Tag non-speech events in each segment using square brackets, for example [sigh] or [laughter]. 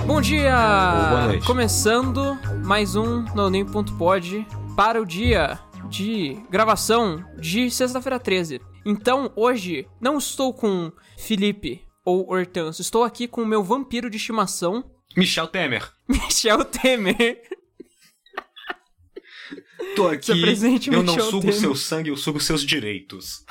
Bom dia! Ou boa noite. Começando mais um NoName.pod para o dia de gravação de sexta-feira 13. Então, hoje, não estou com Felipe ou Hortâncio, estou aqui com o meu vampiro de estimação, Michel Temer. [laughs] Michel Temer. Tô aqui. Presente, eu não Michel sugo Temer. seu sangue, eu sugo seus direitos.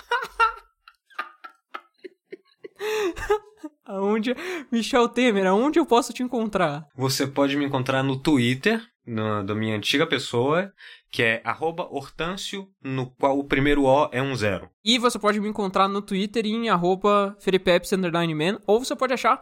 [laughs] Aonde... Michel Temer, aonde eu posso te encontrar? Você pode me encontrar no Twitter, no, da minha antiga pessoa, que é arroba Hortâncio, no qual o primeiro O é um zero. E você pode me encontrar no Twitter em arroba man, ou você pode achar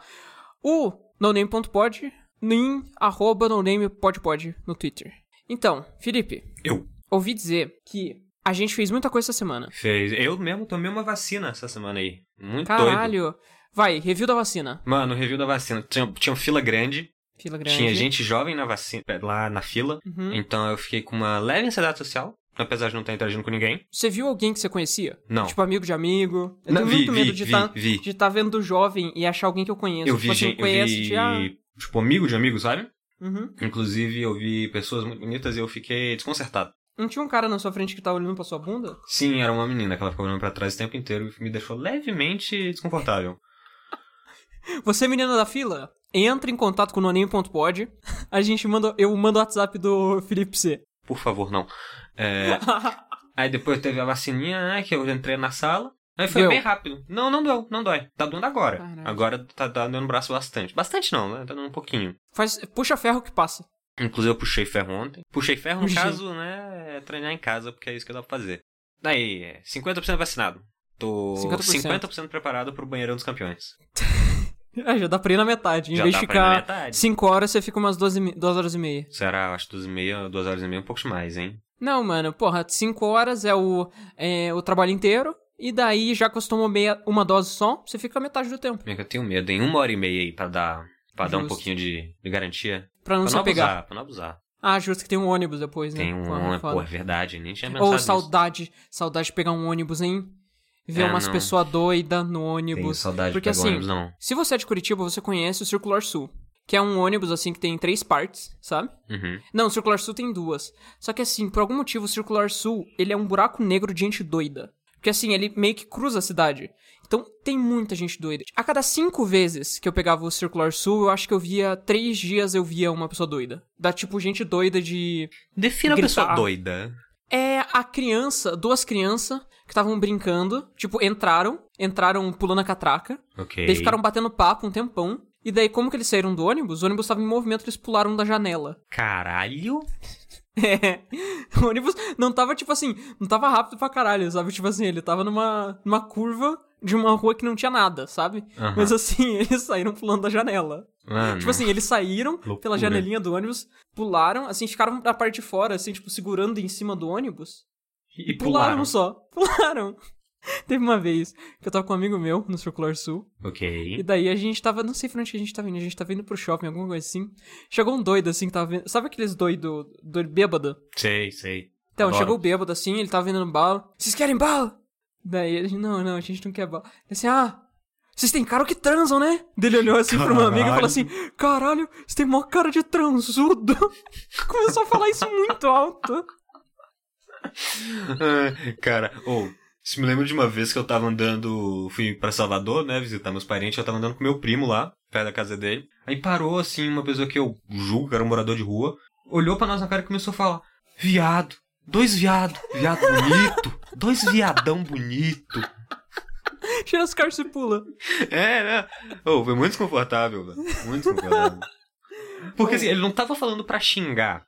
o noname.pod em arroba nonamepodpod no Twitter. Então, Felipe, Eu. ouvi dizer que a gente fez muita coisa essa semana. Fez. Eu mesmo tomei uma vacina essa semana aí. Muito doido. Caralho. Vai, review da vacina. Mano, review da vacina. Tinha, tinha uma fila grande, Fila grande. tinha gente jovem na vacina, lá na fila. Uhum. Então eu fiquei com uma leve ansiedade social, apesar de não estar interagindo com ninguém. Você viu alguém que você conhecia? Não. Tipo, amigo de amigo? Eu Não, tenho vi, muito medo vi, de vi, estar tá vendo jovem e achar alguém que eu conheço. Eu tipo vi assim, gente, eu vi, de, ah, tipo, amigo de amigo, sabe? uhum. Inclusive, eu vi pessoas muito bonitas e eu fiquei desconcertado. Não tinha um cara na sua frente que tava olhando pra sua bunda? Sim, era uma menina que ela ficou olhando pra trás o tempo inteiro e me deixou levemente desconfortável. Você, menina da fila, entra em contato com o noninho.pod. A gente manda. Eu mando o WhatsApp do Felipe C. Por favor, não. É, [laughs] aí depois teve a vacininha, né, que eu entrei na sala. Aí foi Deu. bem rápido. Não, não doeu, não dói. Tá doendo agora. Caraca. Agora tá, tá dando braço bastante. Bastante não, né? Tá dando um pouquinho. Faz, puxa ferro que passa. Inclusive eu puxei ferro ontem. Puxei ferro, no Puxei. caso, né, é treinar em casa, porque é isso que dá pra fazer. Daí, é 50% vacinado. Tô 50%. 50%, preparado pro banheirão dos campeões. [laughs] Ah, já dá pra ir na metade. Em Já vez de ficar metade. 5 horas, você fica umas 12, mi- 2 horas e meia. Será, acho, duas e meia, duas horas e meia, um pouco mais, hein? Não, mano, porra, 5 horas é o, é o trabalho inteiro. E daí, já que tomou meia, uma dose só, você fica a metade do tempo. Que eu tenho medo, em uma hora e meia aí pra dar, pra dar um pouquinho de, de garantia. Pra não pra se não apegar. abusar, pra não abusar. Ah, justo que tem um ônibus depois, né? Tem um, foda. pô, é verdade, nem tinha pensado Ou nisso. saudade, saudade de pegar um ônibus, hein? Ver É, umas não. pessoas doidas no Tenho ônibus. saudade Porque assim, ônibus, não. se você é de Curitiba, você conhece o Circular Sul. Que é um ônibus, assim, que tem três partes, sabe? Uhum. Não, o Circular Sul tem duas. Só que assim, por algum motivo, o Circular Sul, ele é um buraco negro de gente doida. Porque assim, ele meio que cruza a cidade. Então, tem muita gente doida. A cada cinco vezes que eu pegava o Circular Sul, eu acho que eu via... Três dias eu via uma pessoa doida. Da tipo, gente doida de... Defina a pessoa doida. É a criança, duas crianças que estavam brincando. Tipo, entraram, entraram pulando a catraca. Ok. Daí ficaram batendo papo um tempão. E daí, como que eles saíram do ônibus? O ônibus estava em movimento, eles pularam da janela. [laughs] Caralho? É. O ônibus não tava, tipo assim, não tava rápido pra caralho, sabe? Tipo assim, ele tava numa, numa curva de uma rua que não tinha nada, sabe? Mas assim, [laughs] eles saíram pulando da janela. Mano. Tipo assim, eles saíram Loucura. pela janelinha do ônibus, pularam, assim, ficaram na parte de fora, assim, tipo, segurando em cima do ônibus. E Pularam só. [laughs] Pularam. Teve uma vez que eu tava com um amigo meu no Circular Sul. E Ok. daí a gente tava, não sei pra onde que a gente tava indo, a gente tava indo pro shopping, alguma coisa assim. Chegou um doido assim que tava vendo. Sabe aqueles doido, doido bêbado? Sei, sei. Então, Adoro. chegou o bêbado assim, ele tava vendendo bala. Vocês querem bala? Daí ele, não, não, a gente não quer bala. Ele assim, ah, vocês têm cara que transam, né? Ele olhou assim pro meu amigo e falou assim: caralho, você tem mó cara de transudo. [laughs] Começou a falar isso muito alto. Cara, ou. se me lembro de uma vez que eu tava andando. Fui pra Salvador, né? Visitar meus parentes. Eu tava andando com meu primo lá, perto da casa dele. Aí parou, assim, uma pessoa que eu julgo que era um morador de rua. Olhou pra nós na cara e começou a falar: Viado. Dois viado. Viado bonito. Dois viadão bonito. Tira as caras e pula. É, né? Oh, foi muito desconfortável, velho. Muito desconfortável. Porque assim, ele não tava falando pra xingar.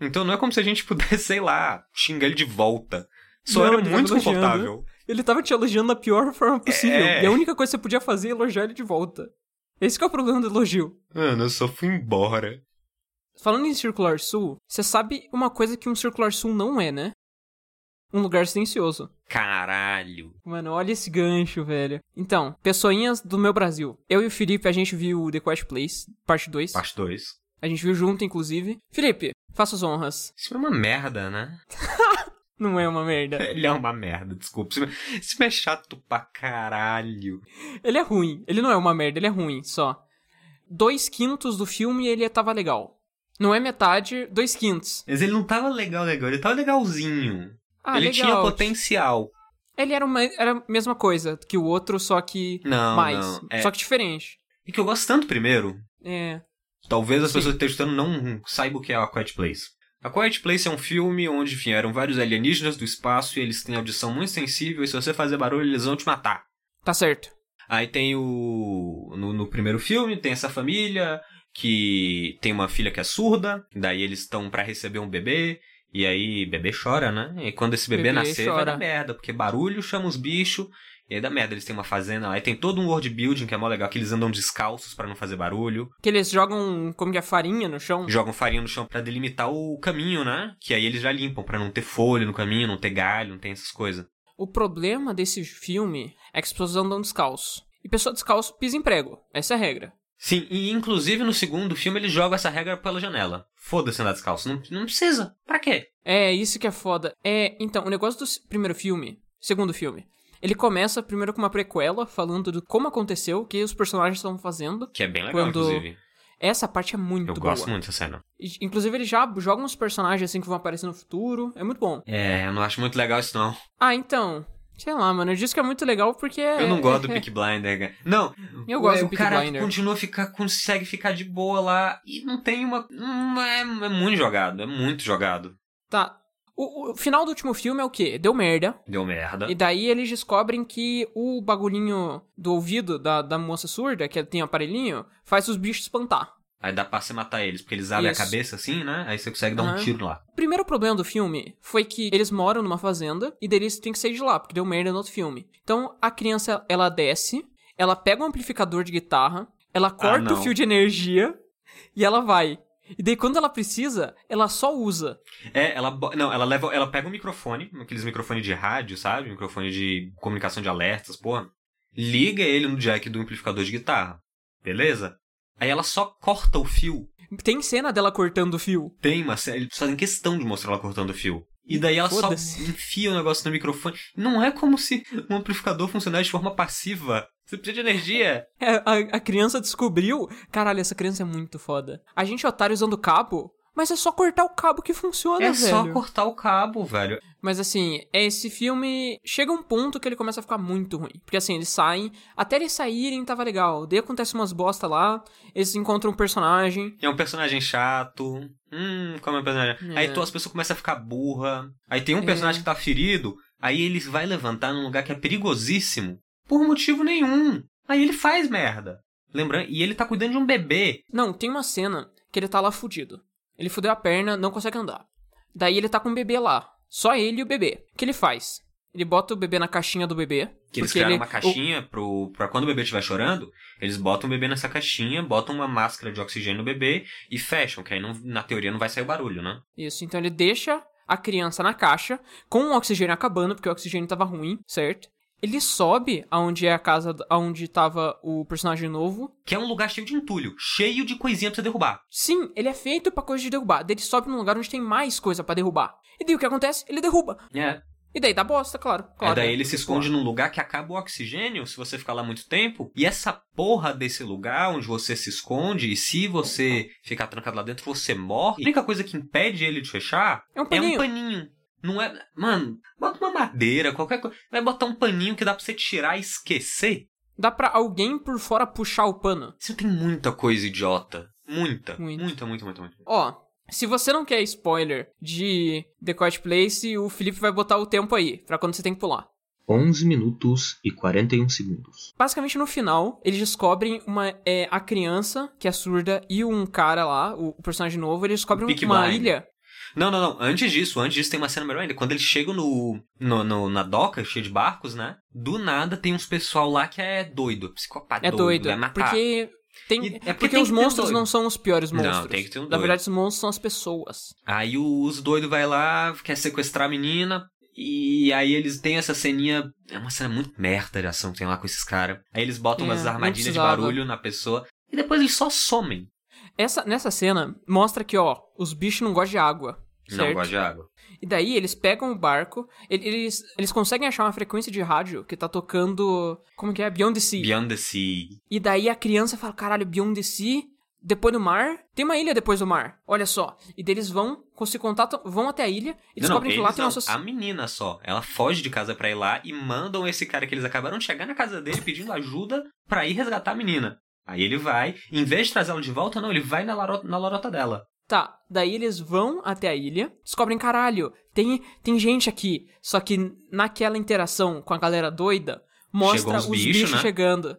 Então não é como se a gente pudesse, [laughs] sei lá, xingar ele de volta. Só Não, era muito desconfortável. Ele tava te elogiando da pior forma possível. É. E a única coisa que você podia fazer é elogiar ele de volta. Esse que é o problema do elogio. Mano, eu só fui embora. Falando em Circular Sul, você sabe uma coisa que um Circular Sul não é, né? Um lugar silencioso. Caralho. Mano, olha esse gancho, velho. Então, pessoinhas do meu Brasil. Eu e o Felipe, a gente viu The Quest Place, parte 2. Parte 2. A gente viu junto, inclusive. Felipe, faça as honras. Isso é uma merda, né? [laughs] Não é uma merda. [laughs] Ele é uma merda, desculpa. Isso isso é chato pra caralho. Ele é ruim. Ele não é uma merda, ele é ruim, só. dois quintos do filme ele tava legal. Não é metade, dois quintos. Mas ele não tava legal, legal, ele tava legalzinho. Ah, ele legal. tinha potencial. Ele era, uma, era a mesma coisa que o outro, só que Não, mais. não. É. Só que diferente. E que eu gosto tanto primeiro. É. Talvez as Sim. pessoas que estão escutando não saibam o que é a Quiet Place. A Quiet Place é um filme onde vieram vários alienígenas do espaço e eles têm audição muito sensível e se você fazer barulho eles vão te matar. Tá certo. Aí tem o. No, no primeiro filme, tem essa família que tem uma filha que é surda, daí eles estão pra receber um bebê, e aí bebê chora, né? E quando esse bebê, Bebê nascer, vai chora. dar merda, porque barulho chama os bichos, e aí dá merda. Eles têm uma fazenda lá, e tem todo um world building que é mó legal, que eles andam descalços pra não fazer barulho, Que eles jogam, como que é, farinha no chão. jogam farinha no chão pra delimitar o caminho, né? Que aí eles já limpam, pra não ter folha no caminho, não ter galho, não tem essas coisas. O problema desse filme é que as pessoas andam descalço. E pessoa descalço pisa em prego. Essa é a regra. Sim, e inclusive no segundo filme eles jogam essa regra pela janela. Foda-se andar descalço, não, não precisa. Pra quê? É, isso que é foda. É, então, o negócio do primeiro filme, segundo filme, ele começa primeiro com uma prequela falando de como aconteceu, o que os personagens estavam fazendo. Que é bem legal, Quando inclusive. Essa parte é muito Eu boa. gosto muito dessa cena. Inclusive, ele já joga uns personagens assim que vão aparecer no futuro. É muito bom. É, eu não acho muito legal isso não. Ah, então. Sei lá, mano. Eu disse que é muito legal porque. Eu não gosto do [laughs] Peak Blinder. cara. Não, Eu gosto o, do o Peaky cara Blinder. continua a ficar, consegue ficar de boa lá e não tem uma. Não é, é muito jogado, é muito jogado. Tá. O, o final do último filme é o quê? Deu merda. Deu merda. E daí eles descobrem que o bagulhinho do ouvido da, da moça surda, que tem um aparelhinho, faz os bichos espantar. Aí dá pra você matar eles, porque eles abrem Isso. a cabeça assim, né? Aí você consegue dar um Aham. tiro lá. O primeiro problema do filme foi que eles moram numa fazenda e eles têm que sair de lá, porque deu merda no outro filme. Então a criança, ela desce, ela pega um amplificador de guitarra, ela corta o não. fio de energia e ela vai. E daí quando ela precisa, ela só usa. É, ela. Não, ela leva. Ela pega um microfone, aqueles microfones de rádio, sabe? Microfone de comunicação de alertas, porra. Liga ele no jack do amplificador de guitarra. Beleza? Aí ela só corta o fio. Tem cena dela cortando o fio. Tem série. Eles fazem questão de mostrar ela cortando o fio. E daí ela só enfia o negócio no microfone. Não é como se um amplificador funcionasse de forma passiva. Você precisa de energia. É, a, a criança descobriu. Caralho, essa criança é muito foda. A gente é otário usando cabo, mas é só cortar o cabo que funciona, É velho. só cortar o cabo, velho. Mas assim, esse filme chega um ponto que ele começa a ficar muito ruim. Porque assim, eles saem, até eles saírem tava legal. Daí acontece umas bosta lá, eles encontram um personagem. É um personagem chato. Hum, como é um personagem. É. Aí tu, as pessoas começam a ficar burra. Aí tem um É. personagem que tá ferido. Aí ele vai levantar num lugar que é perigosíssimo. Por motivo nenhum. Aí ele faz merda. Lembrando, e ele tá cuidando de um bebê. Não, tem uma cena que ele tá lá fudido. Ele fudeu a perna, não consegue andar. Daí ele tá com o bebê lá. Só ele e o bebê. O que ele faz? Ele bota o bebê na caixinha do bebê. Que eles criaram ele- uma caixinha pro, pra quando o bebê estiver chorando, eles botam o bebê nessa caixinha, botam uma máscara de oxigênio no bebê e fecham, que aí não- na teoria não vai sair o barulho, né? Isso, então ele deixa a criança na caixa, com o oxigênio acabando, porque o oxigênio tava ruim, certo? Ele sobe aonde é a casa, aonde tava o personagem novo. Que é um lugar cheio de entulho, cheio de coisinha pra você derrubar. Sim, ele é feito pra coisa de derrubar. Daí ele sobe num lugar onde tem mais coisa pra derrubar. E daí o que acontece? Ele derruba. É. E daí dá bosta, claro. claro é daí né? ele se esconde num lugar que acaba o oxigênio se você ficar lá muito tempo. E essa porra desse lugar onde você se esconde, e se você ficar trancado lá dentro, você morre. A única coisa que impede ele de fechar É um é paninho. um paninho. Não é. Mano, bota uma madeira, qualquer coisa. Vai botar um paninho que dá pra você tirar e esquecer. Dá pra alguém por fora puxar o pano. Isso tem muita coisa idiota. Muita. Muito. Muita, muita, muita, muita. Ó, se você não quer spoiler de The Quiet Place, o Felipe vai botar o tempo aí, pra quando você tem que pular. 11 minutos e 41 segundos. Basicamente, no final, eles descobrem uma, é, a criança, que é surda, e um cara lá, o, personagem novo, eles descobrem uma ilha. Não, não, não. Antes disso, antes disso tem uma cena melhor ainda. Quando eles chegam no, no, no- na doca, cheia de barcos, né? Do nada tem uns pessoal lá que é doido, psicopata É doido. vai matar. Porque. Tem, E- é porque porque os monstros doido. não são os piores Não, monstros. tem que ter um Na doido. verdade, os monstros são as pessoas. Aí os doidos vai lá, quer sequestrar a menina. E aí eles têm essa ceninha. É uma cena muito merda de ação que tem lá com esses caras. Aí eles botam É, umas não armadilhas de barulho na pessoa. E depois eles só somem. Essa, nessa cena, mostra que, ó, os bichos não gostam de água. Não certo? gosta de água. E daí eles pegam o barco, ele- eles, eles conseguem achar uma frequência de rádio que tá tocando. Como que é? Beyond the Sea. Beyond the Sea. E daí a criança fala: caralho, Beyond the Sea, depois do mar, tem uma ilha depois do mar. Olha só. E daí eles vão, com- se contatam, vão até a ilha e Não, descobrem não, que lá tem não. uma sociedade. A menina só. Ela foge de casa pra ir lá e mandam esse cara que eles acabaram de chegar na casa dele pedindo ajuda pra ir resgatar a menina. Aí ele vai, em vez de trazer ela de volta, não, ele vai na, laro- na lorota dela. Tá, daí eles vão até a ilha, descobrem, caralho, tem, tem gente aqui. Só que naquela interação com a galera doida, mostra os os bichos, bichos, né? chegando.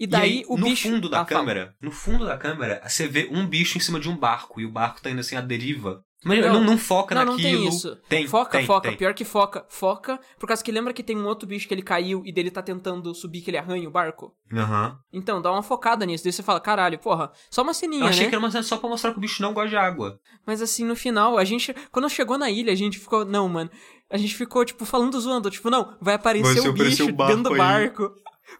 E E daí aí, o no bicho. fundo da Ah, fala. câmera, no fundo da câmera, você vê um bicho em cima de um barco e o barco tá indo assim à deriva. Mas Não, não, não, foca Não, não naquilo. tem isso. Tem, foca, tem, foca. tem. Pior que foca. Foca, por causa que lembra que tem um outro bicho que ele caiu e dele tá tentando subir que ele arranha o barco? Aham. Então, dá uma focada nisso. Daí você fala, caralho, porra, só uma ceninha, Eu achei né? que era uma cena só pra mostrar que o bicho não gosta de água. Mas assim, no final, a gente. Quando chegou na ilha, a gente ficou. Não, mano. A gente ficou, tipo, falando zoando. Tipo, não, vai aparecer Vai o bicho o barco dentro do aí. barco.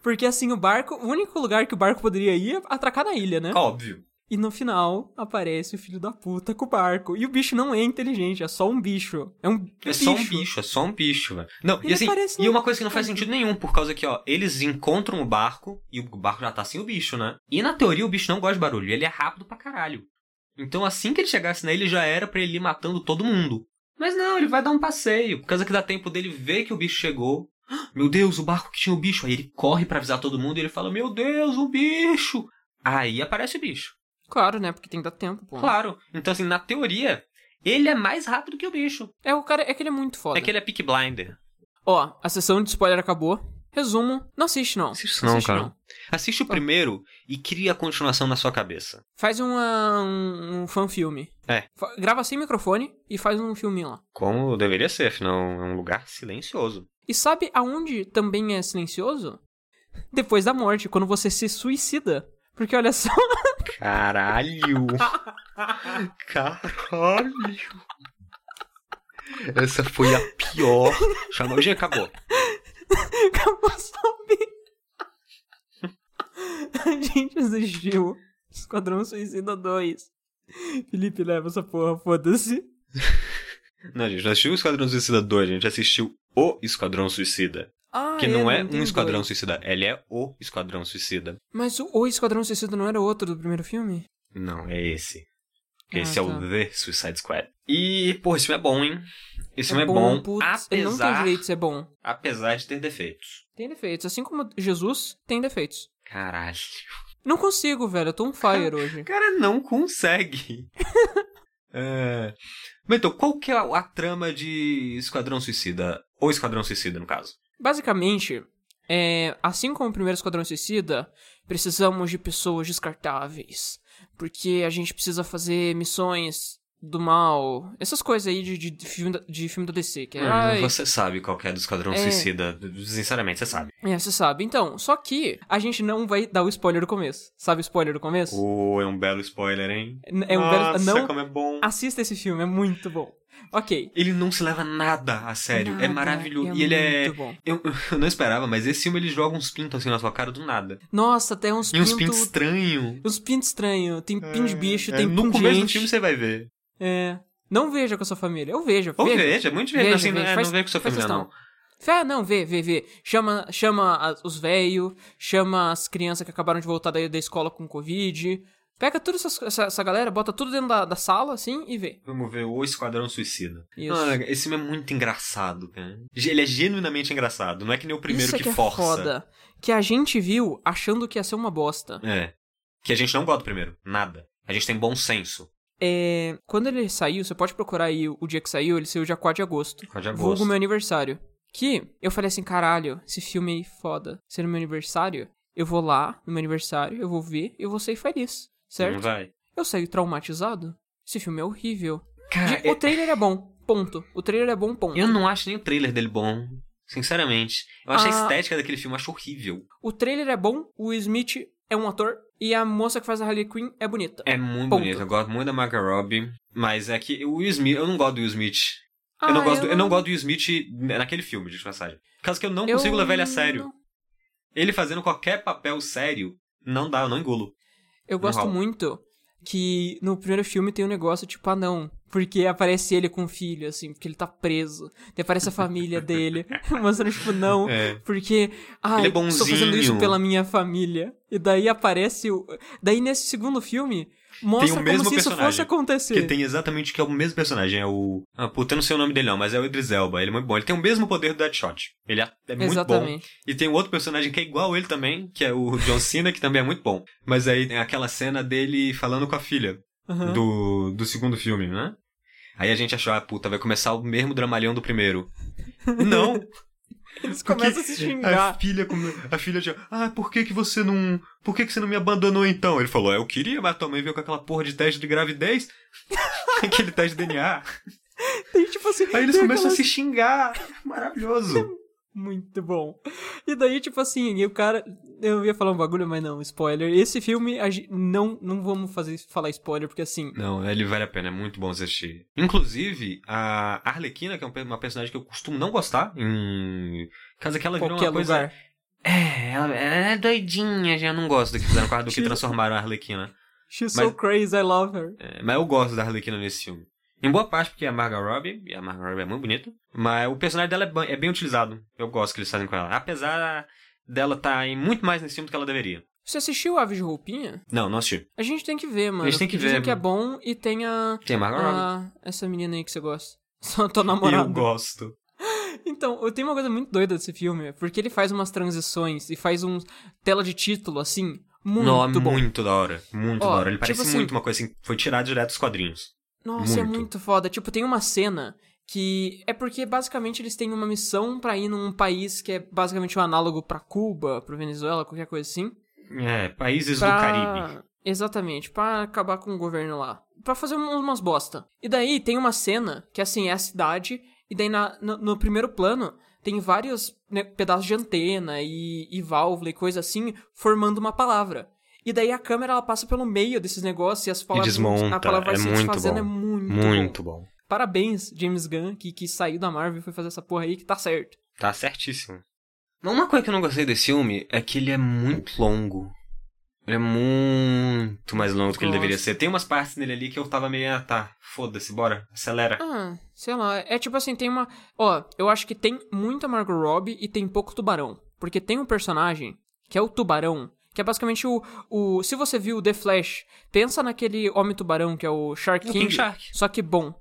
Porque assim, o barco. O único lugar que o barco poderia ir é atracar na ilha, né? Óbvio. E no final aparece o filho da puta com o barco. E o bicho não é inteligente, é só um bicho. É um É só um bicho, é só um bicho, velho. Não, Ele e assim, e um- uma coisa que não faz sentido nenhum, por causa que, ó, eles encontram o barco e o barco já tá sem o bicho, né? E na teoria o bicho não gosta de barulho, ele é rápido pra caralho. Então assim que ele chegasse ilha já era pra ele ir matando todo mundo. Mas não, ele vai dar um passeio, por causa que dá tempo dele ver que o bicho chegou. Ah, [gasps] Meu Deus, o barco que tinha o bicho. Aí ele corre pra avisar todo mundo e ele fala: Meu Deus, o bicho! Aí aparece o bicho. Claro, né? Porque tem que dar tempo, pô. Claro. Então, assim, na teoria, ele é mais rápido que o bicho. É o cara. É que ele é muito foda. É que ele é pick blinder. Ó, a sessão de spoiler acabou. Resumo, não assiste não. Assiste não, Assiste cara. Assiste o primeiro e cria a continuação na sua cabeça. Faz uma, um, um fan-filme. É. Fa- Grava sem microfone e faz um filminho lá. Como deveria ser, afinal, é um lugar silencioso. E sabe aonde também é silencioso? Depois da morte, quando você se suicida. Porque olha só, [laughs] Caralho! Caralho! Essa foi a pior. Chamou. Já acabou. acabou zumbi. A gente assistiu Esquadrão Suicida 2. Felipe leva essa porra, foda-se. Não, gente, não assistiu o Esquadrão Suicida 2, a gente assistiu o Esquadrão Suicida. Ah, Que não é tem um Esquadrão dois. Suicida, ele é o Esquadrão Suicida. Mas o, o Esquadrão Suicida não era outro do primeiro filme? Não, é esse. Esse Ah, é tá. o The Suicide Squad. E, pô, esse filme é bom, hein? Esse filme é bom, putz, ele não tem apesar, direito de ser bom. apesar de ter defeitos. Tem defeitos. Assim como Jesus tem defeitos. Caralho. Não consigo, velho. Eu tô on fire [laughs] hoje. O cara não consegue. [laughs] é... Mas então, qual que é a, a trama de Esquadrão Suicida? Ou Esquadrão Suicida, no caso? Basicamente, é, assim como o primeiro Esquadrão Suicida, precisamos de pessoas descartáveis. Porque a gente precisa fazer missões do mal. Essas coisas aí de, de, filme, da, de filme da DC. Que é, Hum, ai, você sabe qual é do Esquadrão É. Suicida. Sinceramente, você sabe. é, você sabe. Então, só que a gente não vai dar o spoiler do começo. Sabe o spoiler do começo? Oh, é um belo spoiler, hein? É um belo- Nossa, não- como é bom. Assista esse filme, é muito bom. Ok. Ele não se leva nada a sério. é Nada, maravilhoso. é e ele é. muito bom. Eu, [laughs] eu não esperava, mas esse filme ele joga uns pintos assim na sua cara do nada. Nossa, tem uns E uns pintos. pintos estranhos. Uns pintos estranhos. Tem pin de bicho, É, tem No começo do filme você vai ver. É. Não veja com a sua família. Eu vejo. Ou vejo. veja, é muito Veja, divertido. Assim, veja. não é, Faz- não vê com sua faz família, questão. não. Ah, não, vê, vê, vê. Chama, chama os velhos, chama as crianças que acabaram de voltar da, da escola com Covid. Pega toda essa, essa, essa galera, bota tudo dentro da, da sala, assim, e vê. Vamos ver o Esquadrão Suicida. Isso. Ah, esse filme é muito engraçado, cara. Ele é genuinamente engraçado. Não é que nem o primeiro Isso é que, que é força. foda. Que a gente viu achando que ia ser uma bosta. É. Que a gente não gosta do primeiro. Nada. A gente tem bom senso. É, quando ele saiu, você pode procurar aí o dia que saiu, ele saiu dia 4 de agosto. Pode agosto. Vulgo meu aniversário. Que eu falei assim, caralho, esse filme aí foda. Sendo meu aniversário, eu vou lá no meu aniversário, eu vou ver, eu vou sair feliz. Não Certo? vai. Eu saí traumatizado. Esse filme é horrível. Cara, De- o trailer é bom, ponto. O trailer é bom, ponto. eu não acho nem o trailer dele bom. Sinceramente. Eu acho a Ah. estética daquele filme, eu acho horrível. O trailer é bom, o Will Smith é um ator e a moça que faz a Harley Quinn é bonita. É muito Ponto. bonito. Eu gosto muito da Margot Robbie. Mas é que o Will Smith, eu não gosto do Will Smith. Ah, eu, não gosto do- eu não gosto do Will Smith naquele filme, de passagem. Por causa que eu não eu consigo levar ele a sério. não- Ele fazendo qualquer papel sério, não dá, eu não engulo. Eu gosto rola. muito que no primeiro filme tem um negócio tipo, ah não, Porque aparece ele com o filho, assim, porque ele tá preso. Daí aparece a família [laughs] dele, [laughs] mostrando, tipo, não, É. porque. Ah, Ele é estou fazendo isso pela minha família. E daí aparece o. Daí nesse segundo filme, mostra como mesmo se isso fosse acontecer. Que tem exatamente que é o mesmo personagem. É o. Ah, puta, eu não sei o nome dele não, mas é o Idris Elba. Ele é muito bom. Ele tem o mesmo poder do Deadshot. Ele é, é muito bom. Exatamente. E tem outro personagem que é igual ele também, que é o John Cena, que também é muito bom. Mas aí tem aquela cena dele falando com a filha Aham. do, do segundo filme, né? Aí a gente achou, ah, puta, vai começar o mesmo dramalhão do primeiro. [laughs] Não! Eles começam a se A xingar. filha, come- a filha já, ah, por que que você não, por que que você não me abandonou então? Ele falou, eu queria, mas tua mãe veio com aquela porra de teste de gravidez, [laughs] aquele teste de DNA. Tem, tipo assim, Aí eles começam a aquelas- se xingar. Maravilhoso. Muito bom. E daí, tipo assim, e o cara. Eu ia falar um bagulho, mas não, spoiler. Esse filme, não, não vamos fazer, falar spoiler, porque assim. Não, ele vale a pena, é muito bom assistir. Inclusive, a Arlequina, que é um uma personagem que eu costumo não gostar, em caso que ela virou uma coisa... lugar. É, ela é doidinha, já não gosto do que fizeram do que [laughs] transformaram a Arlequina. She's Mas- so crazy, I love her. É, mas eu gosto da Arlequina nesse filme. Em boa parte porque é a Margot Robbie, e a Margot Robbie é muito bonita, mas o personagem dela é, ba- é bem utilizado. Eu gosto que eles fazem com ela. Apesar dela estar em muito mais nesse filme do que ela deveria. Você assistiu Aves de Roupinha? Não, não assisti. A gente tem que ver, mano. A gente tem que ver, que é bom e tem a. Tem a Margot Robbie. a essa menina aí que você gosta. [laughs] Só E namorada. eu gosto. Então, eu tenho uma coisa muito doida desse filme, porque ele faz umas transições e faz um tela de título, assim, muito Não, bom. muito da hora. Muito Ó, da hora. Ele tipo parece assim- muito uma coisa assim, foi tirado direto dos quadrinhos. Nossa, é Muito. muito foda. Tipo, tem uma cena que é porque basicamente eles têm uma missão pra ir num país que é basicamente um análogo pra Cuba, pra Venezuela, qualquer coisa assim. É, países Pra... do Caribe. Exatamente, pra acabar com o governo lá. Pra fazer um- umas bosta. E daí tem uma cena que, assim, é a cidade, e daí na, no, no primeiro plano tem vários né, pedaços de antena e, e válvula e coisa assim, formando uma palavra. E daí a câmera ela passa pelo meio desses negócios e as palavras. desmonta, a palavra vai é se muito desfazendo, bom. é muito, bom. Muito bom. Parabéns, James Gunn, que, que saiu da Marvel e foi fazer essa porra aí, que tá certo. Tá certíssimo. Uma coisa que eu não gostei desse filme é que ele é muito longo. Ele é muito mais longo do que ele deveria ser. Tem umas partes nele ali que eu tava meio, ah, tá, foda-se, bora, acelera. Ah, sei lá. É tipo assim, tem uma. Ó, eu acho que tem muita Margot Robbie e tem pouco tubarão. Porque tem um personagem que é o tubarão. Que é basicamente o, o. Se você viu The Flash, pensa naquele Homem-Tubarão, que é o Shark É o King. King Shark. Só que bom.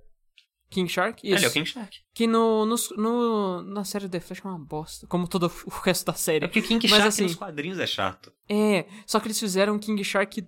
King Shark? Isso. Ele é o King Shark. Que no, no, no- na série The Flash é uma bosta. Como todo o resto da série. É porque o King Mas Shark assim- nos quadrinhos é chato. É, só que eles fizeram um King Shark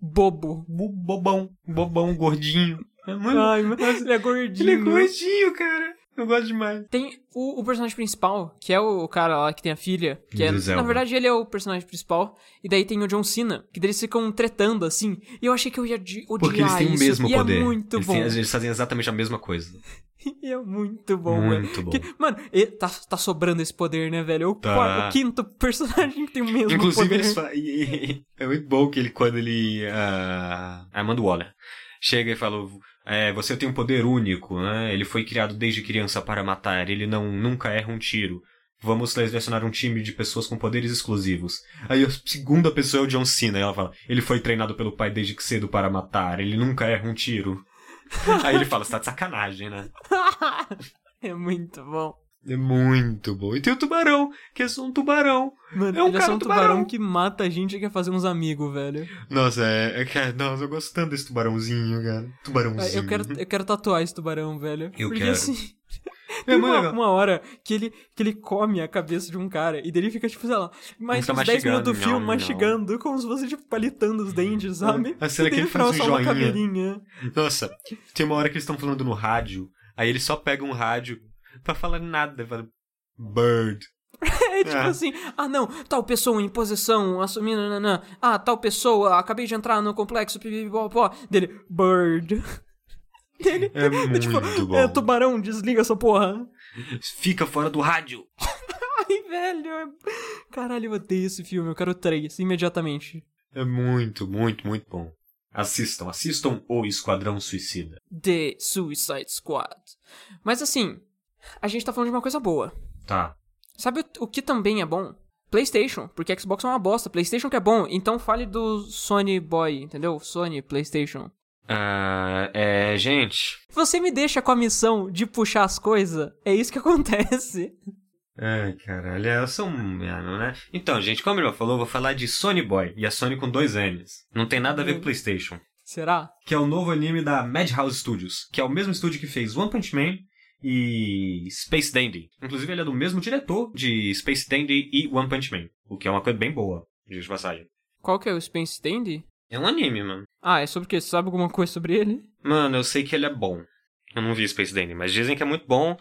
bobo. Bo- Bobão, bobão, gordinho. É muito... Ai, mas ele é gordinho. Ele é gordinho, cara. Eu gosto demais. Tem o, o personagem principal, que é o cara lá que tem a filha. Que é, na Elba. verdade, ele é o personagem principal. E daí tem o John Cena, que daí eles ficam tretando, assim. E eu achei que eu ia di- odiar Porque eles têm o isso. mesmo e poder. é muito eles, bom. têm- eles fazem exatamente a mesma coisa. [laughs] E é muito bom, velho. Muito bom. Mano, tá, tá sobrando esse poder, né, velho? É o, Tá. quarto- o quinto personagem que tem o mesmo Inclusive, poder. eles fa... e- e- É muito bom que ele, quando ele. ah, Amanda Waller chega e fala: é, Você tem um poder único, né? Ele foi criado desde criança para matar, ele não nunca erra um tiro. Vamos selecionar um time de pessoas com poderes exclusivos. Aí a segunda pessoa é o John Cena, e ela fala: Ele foi treinado pelo pai desde que cedo para matar, ele nunca erra um tiro. [laughs] Aí ele fala: Você tá de sacanagem, né? [laughs] é muito bom. É muito bom. E tem o tubarão, que é só um tubarão. Mano, É um ele é só cara um tubarão, tubarão. que mata a gente e quer fazer uns amigos, velho. Nossa, é, é que- Nossa, eu gosto tanto desse tubarãozinho, cara. Tubarãozinho. Eu quero, eu quero tatuar esse tubarão, velho. Eu Porque quero. assim. [laughs] É Tem uma, uma hora que ele, que ele come a cabeça de um cara e daí ele fica, tipo, sei lá, mais Ele uns tá 10 minutos do filme não, mastigando, como se fosse, tipo, palitando os dentes, sabe? A cena E que ele faz um uma joinha. Nossa, tem uma hora que eles estão falando no rádio, aí ele só pega um rádio pra falar nada. Fala, Bird. [laughs] É tipo É. assim, ah não, tal pessoa em posição, assumindo, nanã. Ah, tal pessoa, acabei de entrar no complexo, pipipipopó. Dele, bird. [laughs] Dele, [laughs] É muito tipo, bom. é tubarão, desliga essa porra. Fica fora do rádio. Ai, velho. é- Caralho, eu odeio esse filme, eu quero três, imediatamente. É muito, muito, muito bom. Assistam, assistam o Esquadrão Suicida. The Suicide Squad. Mas assim, a gente tá falando de uma coisa boa. Tá. Sabe o, o que também é bom? PlayStation, porque Xbox é uma bosta. PlayStation que é bom, então fale do Sony Boy, entendeu? Sony PlayStation. Ah, é, gente. Você me deixa com a missão de puxar as coisas? É isso que [laughs] acontece. Ai, caralho, eu sou um mano, né? Então, gente, como ele falou, eu vou falar de Sony Boy. E a Sony com dois N's. Não tem nada a ver com PlayStation. Será? Que é o novo anime da Madhouse Studios. Que é o mesmo estúdio que fez One Punch Man e Space Dandy. Inclusive, ele é do mesmo diretor de Space Dandy e One Punch Man. O que é uma coisa bem boa, de passagem. Qual que é o Space Dandy? É um anime, mano. Ah, é sobre o quê? Você sabe alguma coisa sobre ele? Mano, eu sei que ele é bom. Eu não vi Space Dandy, mas dizem que é muito bom.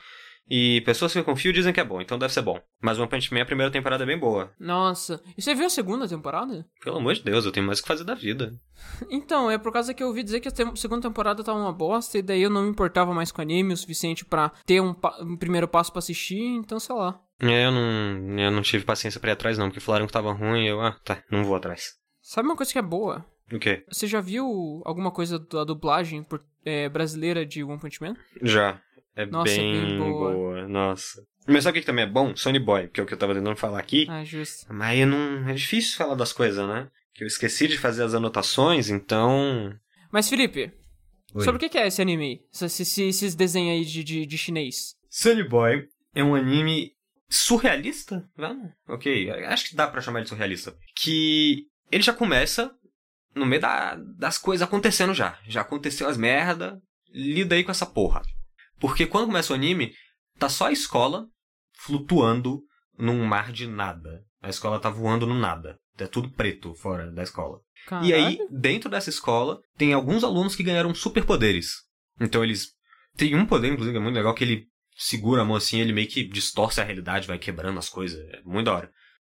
E pessoas que eu confio dizem que é bom, então deve ser bom. Mas One Punch Man, a primeira temporada é bem boa. Nossa. E você viu a segunda temporada? Pelo amor de Deus, eu tenho mais o que fazer da vida. [laughs] Então, é por causa que eu ouvi dizer que a segunda temporada tava uma bosta, e daí eu não me importava mais com anime o suficiente pra ter um, um primeiro passo pra assistir, então sei lá. É, eu não, eu não tive paciência pra ir atrás não, porque falaram que tava ruim e eu, ah, tá, não vou atrás. Sabe uma coisa que é boa? O quê? Você já viu alguma coisa da dublagem por- é, brasileira de One Punch Man? Já. É Nossa, bem, bem boa. boa. Nossa. Mas sabe o que também é bom? Sony Boy, que é o que eu tava tentando falar aqui. Ah, justo. Mas eu não. É difícil falar das coisas, né? Que eu esqueci de fazer as anotações, então. Mas, Felipe, Oi. sobre o que é esse anime esses desenhos aí de, de, de chinês? Sunny Boy é um anime surrealista? Vamos? Ok, acho que dá pra chamar de surrealista. Que ele já começa no meio da- das coisas acontecendo já. Já aconteceu as merda, lida aí com essa porra. Porque quando começa o anime, tá só a escola flutuando num mar de nada. A escola tá voando no nada. É tudo preto fora da escola. E aí, Caralho. dentro dessa escola, tem alguns alunos que ganharam superpoderes. Então eles. Tem um poder, inclusive, que é muito legal, que ele segura a mão assim, ele meio que distorce a realidade, vai quebrando as coisas. É muito da hora.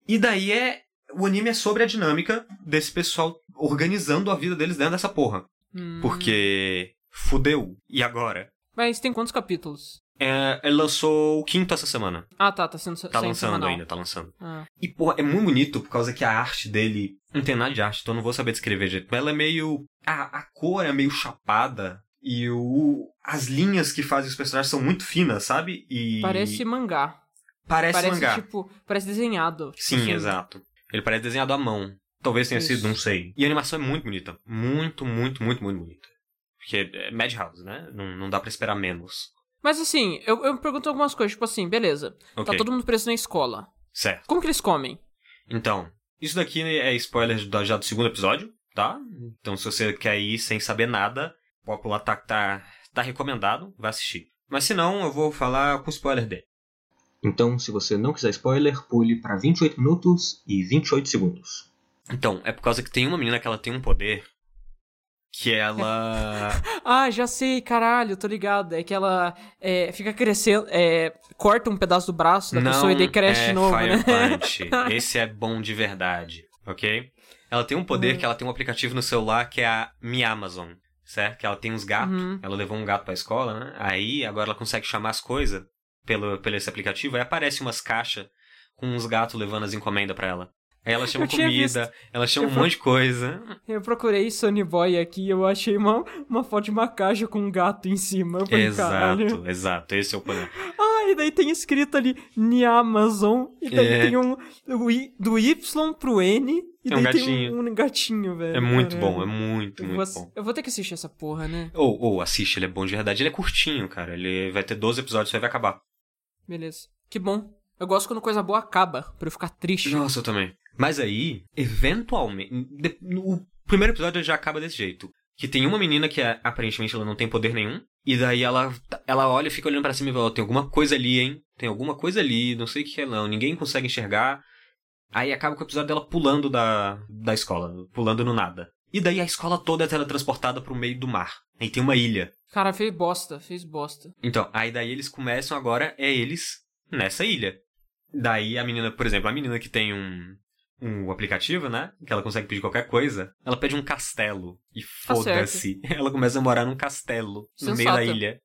E daí é. O anime é sobre a dinâmica desse pessoal organizando a vida deles dentro dessa porra. Hum. Porque. Fudeu. E agora? Mas tem quantos capítulos? É, ele lançou o quinto essa semana. Ah, tá, tá sendo Tá lançando semanal. ainda, tá lançando. Ah. E, porra, é muito bonito por causa que a arte dele. Não tem nada de arte, então eu não vou saber descrever jeito. Mas ela é meio. A, a cor é meio chapada. E o. As linhas que fazem os personagens são muito finas, sabe? E. Parece mangá. Parece, parece, mangá. tipo, parece desenhado. Tipo Sim, assim. exato. Ele parece desenhado à mão. Talvez tenha Isso. sido, não sei. E a animação é muito bonita. Muito, muito, muito, muito bonita. Porque é Madhouse, né? Não, não dá pra esperar menos. Mas assim, eu, eu me pergunto algumas coisas, tipo assim, beleza. Ok. Tá todo mundo preso na escola. Certo. Como que eles comem? Então, isso daqui é spoiler da- já do segundo episódio, tá? Então, se você quer ir sem saber nada, pode pular, tá, tá, tá recomendado, vai assistir. Mas se não, eu vou falar com spoiler dele. Então, se você não quiser spoiler, pule para 28 minutos e 28 segundos. Então, é por causa que tem uma menina que ela tem um poder que ela. [laughs] Ah, já sei, caralho, tô ligado. É que ela é, fica crescendo, é, corta um pedaço do braço da não pessoa e daí cresce é de novo, Fire né? Punch. [laughs] Esse é bom de verdade, ok? Ela tem um poder Uhum. que ela tem um aplicativo no celular que é a Mi Amazon, certo? Que ela tem uns gatos. Uhum. Ela levou um gato pra escola, né? Aí agora ela consegue chamar as coisas pelo, pelo esse aplicativo. Aí aparece umas caixas com uns gatos levando as encomendas pra ela. Aí ela chama comida, ela chama um pro- monte de coisa. Eu procurei Sony Boy aqui e eu achei uma, uma foto de uma caixa com um gato em cima. Eu falei, caralho. Exato, exato. Esse é o poder. Ah, e daí tem escrito ali Niamazon. E daí É. tem um o I- do Y pro N. E É um daí tem gatinho. um, um gatinho, velho. É muito caralho. bom, é muito, Eu muito vou, bom. eu vou ter que assistir essa porra, né? Ou, ou assiste, ele é bom de verdade. Ele é curtinho, cara. Ele vai ter 12 episódios, só vai acabar. Beleza. Que bom. Eu gosto quando coisa boa acaba, pra eu ficar triste. Nossa, eu também. Mas aí, eventualmente. de- O primeiro episódio já acaba desse jeito. Que tem uma menina que é, aparentemente ela não tem poder nenhum. E daí ela, ela olha e fica olhando pra cima e fala: "Ó, tem alguma coisa ali, hein? Tem alguma coisa ali, não sei o que é não. Ninguém consegue enxergar. Aí acaba com o episódio dela pulando da, da escola, pulando no nada. E daí a escola toda é teletransportada pro meio do mar. Aí tem uma ilha. Cara, fez bosta, fez bosta. Então, aí daí eles começam agora, é eles nessa ilha. Daí a menina, por exemplo, a menina que tem um, um aplicativo, né? Que ela consegue pedir qualquer coisa, ela pede um castelo. E Tá foda-se. [laughs] ela começa a morar num castelo no meio da ilha.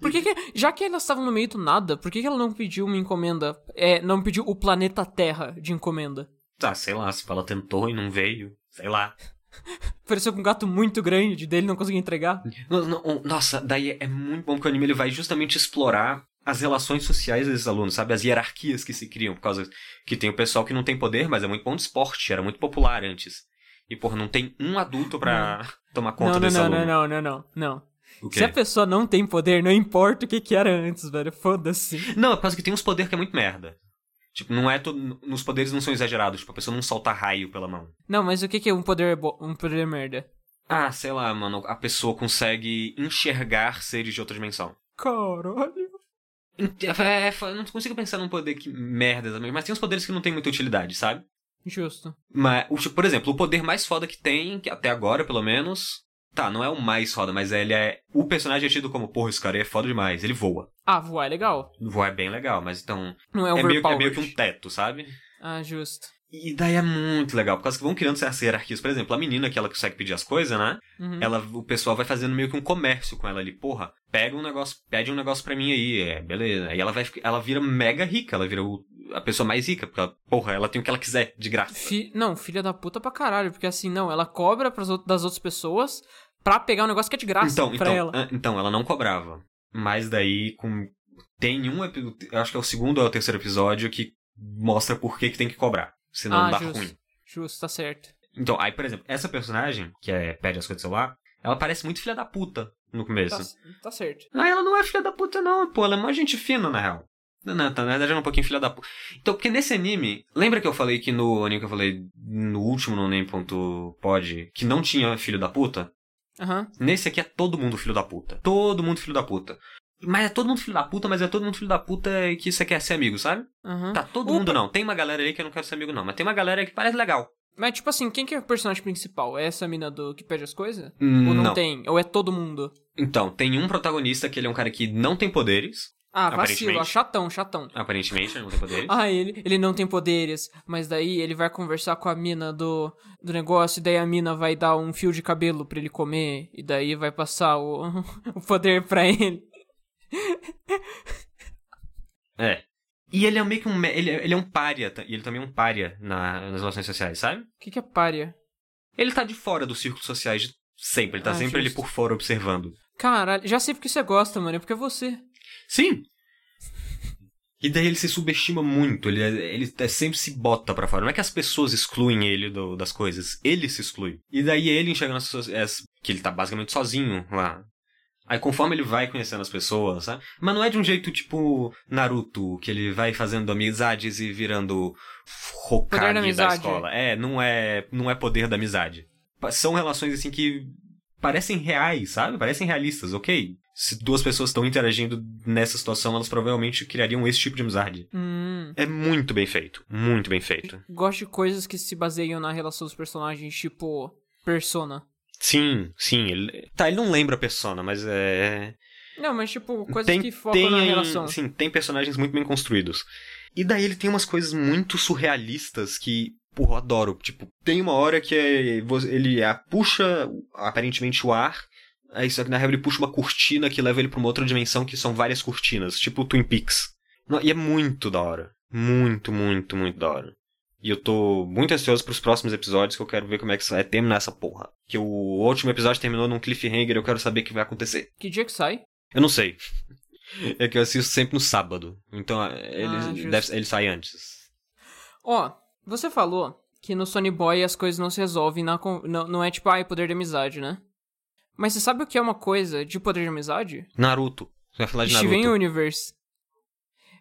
Por que, que já que elas estavam no meio do nada, por que, que ela não pediu uma encomenda? É, não pediu o planeta Terra de encomenda? Ah, sei lá, se ela tentou e não veio. Sei lá. [laughs] Pareceu com um gato muito grande dele não conseguia entregar. No- no- Nossa, daí é muito bom que o anime ele vai justamente explorar as relações sociais desses alunos, sabe? As hierarquias que se criam, por causa que tem o pessoal que não tem poder, mas é muito bom de esporte, era muito popular antes. E, porra, não tem um adulto pra tomar conta Não, não, desse não, aluno. não, não, não, não, não. Se a pessoa não tem poder, não importa o que que era antes, velho. Foda-se. Não, é por causa que tem uns poderes que é muito merda. Tipo, não é todo... Nos poderes não são exagerados. Tipo, a pessoa não solta raio pela mão. Não, mas o que que é um poder bo... um poder merda? Ah, sei lá, mano. A pessoa consegue enxergar seres de outra dimensão. Caralho. É, eu não consigo pensar num poder que merda também, mas tem uns poderes que não tem muita utilidade, sabe? Justo. Mas, tipo, por exemplo, o poder mais foda que tem, que até agora, pelo menos. Tá, não é o mais foda, mas ele é. O personagem é tido como, porra, esse cara aí é foda demais. Ele voa. Ah, voar é legal. Voar é bem legal, mas então. Não é É meio, é meio que um teto, sabe? Ah, justo. E daí é muito legal, por causa que vão criando essas hierarquias. Por exemplo, a menina que ela consegue pedir as coisas, né? Uhum. Ela, o pessoal vai fazendo meio que um comércio com ela ali. Porra, pega um negócio, pede um negócio pra mim aí, é, beleza. Aí ela vai, ela vira mega rica, ela vira o- a pessoa mais rica, porque ela, porra, ela tem o que ela quiser, de graça. Fi- Não, filha da puta pra caralho. Porque assim, não, ela cobra pras das outras pessoas pra pegar um negócio que é de graça Então, pra então, ela. ah, então, ela não cobrava. Mas daí, com. Tem um acho que é o segundo ou é o terceiro episódio que mostra por que, que tem que cobrar. Senão ah, dá justo. ruim. Justo, tá certo. Então, aí, por exemplo, essa personagem, que é pede as coisas do celular, ela parece muito filha da puta no começo. Tá, tá certo. Ah, ela não é filha da puta, não, pô. Ela é uma gente fina, na real. Não, não, tá, na verdade ela é um pouquinho filha da puta. Então, porque nesse anime. Lembra que eu falei que no anime que eu falei no último, no Nem.pod, que não tinha filho da puta? Aham. Nesse aqui é todo mundo filho da puta. Todo mundo filho da puta. Mas é todo mundo filho da puta, mas é todo mundo filho da puta que você quer ser amigo, sabe? Aham. Tá, todo Opa. mundo não. Tem uma galera aí que eu não quero ser amigo, não. Mas tem uma galera aí que parece legal. Mas, tipo assim, quem que é o personagem principal? É essa mina do que pede as coisas? Hum, Ou não, não. tem? Ou é todo mundo? Então, tem um protagonista que ele é um cara que não tem poderes. Ah, vacilo, chatão, chatão. Aparentemente, ele não tem poderes. [laughs] Ah, ele, ele não tem poderes, mas daí ele vai conversar com a mina do, do negócio, e daí a mina vai dar um fio de cabelo pra ele comer, e daí vai passar o, [laughs] o poder pra ele. [laughs] É. E ele é meio que um. Ele, é- ele é um pária, e ele também é um pária na- nas relações sociais, sabe? O que, que é párea? Ele tá de fora dos círculos sociais de sempre. Ele tá Ah, sempre ali justo. por fora observando. Caralho, já sei porque você gosta, mano, é porque é você. Sim! E daí ele se subestima muito, ele, é- ele é- sempre se bota pra fora. Não é que as pessoas excluem ele do- das coisas, ele se exclui. E daí ele enxerga nas pessoas, é, que ele tá basicamente sozinho lá. Aí conforme ele vai conhecendo as pessoas, sabe? Mas não é de um jeito tipo Naruto, que ele vai fazendo amizades e virando da Hokage da, amizade. escola. É, não é, não é poder da amizade. São relações assim que parecem reais, sabe? Parecem realistas, ok? Se duas pessoas estão interagindo nessa situação, elas provavelmente criariam esse tipo de amizade. Hum. É muito bem feito. Muito bem feito. Gosto de coisas que se baseiam na relação dos personagens, tipo Persona. Sim, sim. Ele... Tá, ele não lembra a persona, mas é. Não, mas tipo, coisas tem, que focam tem, na relação. Sim, tem personagens muito bem construídos. E daí ele tem umas coisas muito surrealistas que, porra, eu adoro. Tipo, tem uma hora que é, ele a, puxa aparentemente o ar, aí só que na real ele puxa uma cortina que leva ele pra uma outra dimensão que são várias cortinas, tipo o Twin Peaks. E é muito da hora. Muito, muito, muito da hora. E eu tô muito ansioso pros próximos episódios, que eu quero ver como é que vai terminar essa porra. Que o último episódio terminou num cliffhanger, eu quero saber o que vai acontecer. Que dia que sai? Eu não sei. [laughs] É que eu assisto sempre no sábado. Então ele, Ah, deve, ele sai antes. Ó, você falou que no Sony Boy as coisas não se resolvem, na, não, não é tipo, ai, poder de amizade, né? Mas você sabe o que é uma coisa de poder de amizade? Naruto. Você vai falar de Naruto. Steven Universe.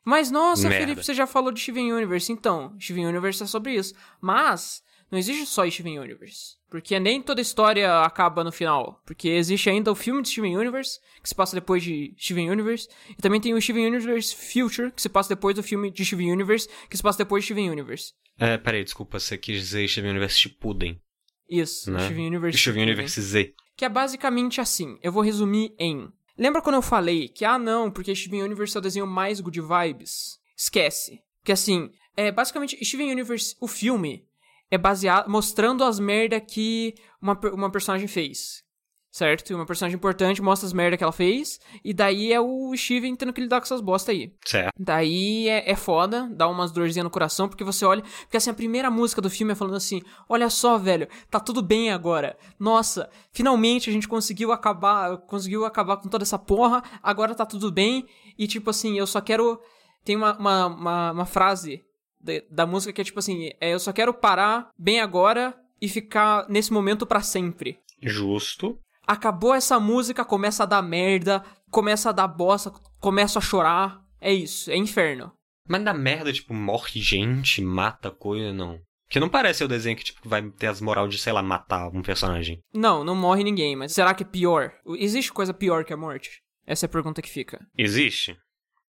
Mas nossa, Merda. Felipe, você já falou de Steven Universe, então. Steven Universe é sobre isso. Mas não existe só Steven Universe. Porque nem toda história acaba no final. Porque existe ainda o filme de Steven Universe, que se passa depois de Steven Universe. E também tem o Steven Universe Future, que se passa depois do filme de Steven Universe, que se passa depois de Steven Universe. É, peraí, desculpa, você quis dizer Steven Universe Shippuden, Isso, né? Steven Universe Steven. Universe Z. Que é basicamente assim. Eu vou resumir em. Lembra quando eu falei que, ah, não, porque Steven Universe é o desenho mais good vibes? Esquece. Que assim, é basicamente Steven Universe, o filme, é baseado. mostrando as merda que uma, uma personagem fez. Certo? E uma personagem importante mostra as merda que ela fez. E daí é o Steven tendo que lidar com essas bosta aí. Certo. Daí é, é foda, dá umas dorzinhas no coração, porque você olha. Porque assim, a primeira música do filme é falando assim: Olha só, velho, tá tudo bem agora. Nossa, finalmente a gente conseguiu acabar. Conseguiu acabar com toda essa porra, agora tá tudo bem. E tipo assim, eu só quero. Tem uma, uma, uma, uma frase da, da música que é tipo assim: é, Eu só quero parar bem agora e ficar nesse momento pra sempre. Justo. Acabou essa música, começa a dar merda, começa a dar bosta, começa a chorar. É isso, é inferno. Mas na merda, tipo, morre gente, mata coisa, não. Que não parece o desenho que, tipo, vai ter as moral de, sei lá, matar um personagem. Não, não morre ninguém, mas será que é pior? Existe coisa pior que a morte? Essa é a pergunta que fica. Existe?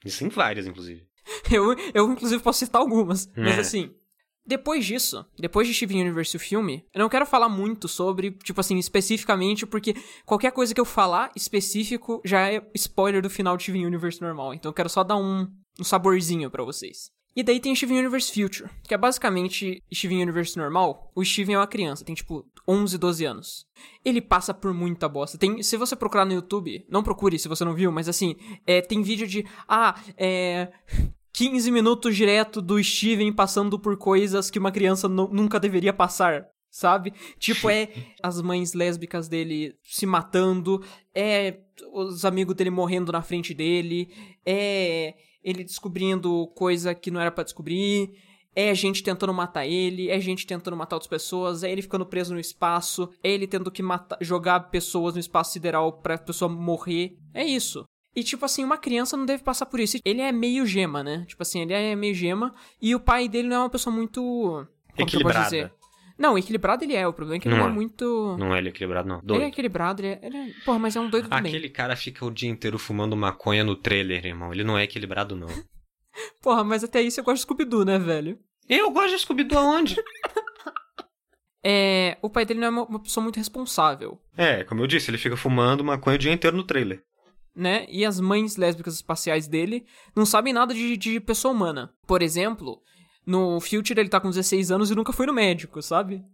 Existem várias, inclusive. [laughs] Eu, eu inclusive, posso citar algumas. Mas É. assim, depois disso, depois de Steven Universe o filme, eu não quero falar muito sobre, tipo assim, especificamente, porque qualquer coisa que eu falar específico já é spoiler do final de Steven Universe normal. Então eu quero só dar um, um saborzinho pra vocês. E daí tem Steven Universe Future, que é basicamente Steven Universe normal. O Steven é uma criança, tem tipo 11, 12 anos. Ele passa por muita bosta. Tem, se você procurar no YouTube, não procure se você não viu, mas assim, é, tem vídeo de ah, é 15 minutos direto do Steven passando por coisas que uma criança nu- nunca deveria passar. Sabe? Tipo, é as mães lésbicas dele se matando, é os amigos dele morrendo na frente dele, é ele descobrindo coisa que não era pra descobrir, é gente tentando matar ele, é gente tentando matar outras pessoas, é ele ficando preso no espaço, é ele tendo que matar, jogar pessoas no espaço sideral pra pessoa morrer. É isso. E, tipo assim, uma criança não deve passar por isso. Ele é meio gema, né? Tipo assim, ele é meio gema. E o pai dele não é uma pessoa muito. Como que eu posso Equilibrada. dizer? Não, equilibrado ele é. O problema é que ele Não não é é. muito. Não é ele equilibrado, não. Ele Doido. é equilibrado, ele é, ele é- Porra, mas é um doido também. Aquele cara fica o dia inteiro fumando maconha no trailer, irmão. Ele não é equilibrado, não. [laughs] Porra, mas até isso eu gosto de Scooby-Doo, né, velho? Eu gosto de Scooby-Doo aonde? [laughs] É. O pai dele não é uma, uma pessoa muito responsável. É, como eu disse, ele fica fumando maconha o dia inteiro no trailer. Né? E as mães lésbicas espaciais dele não sabem nada de, de pessoa humana. Por exemplo, no Future ele tá com 16 anos e nunca foi no médico, sabe?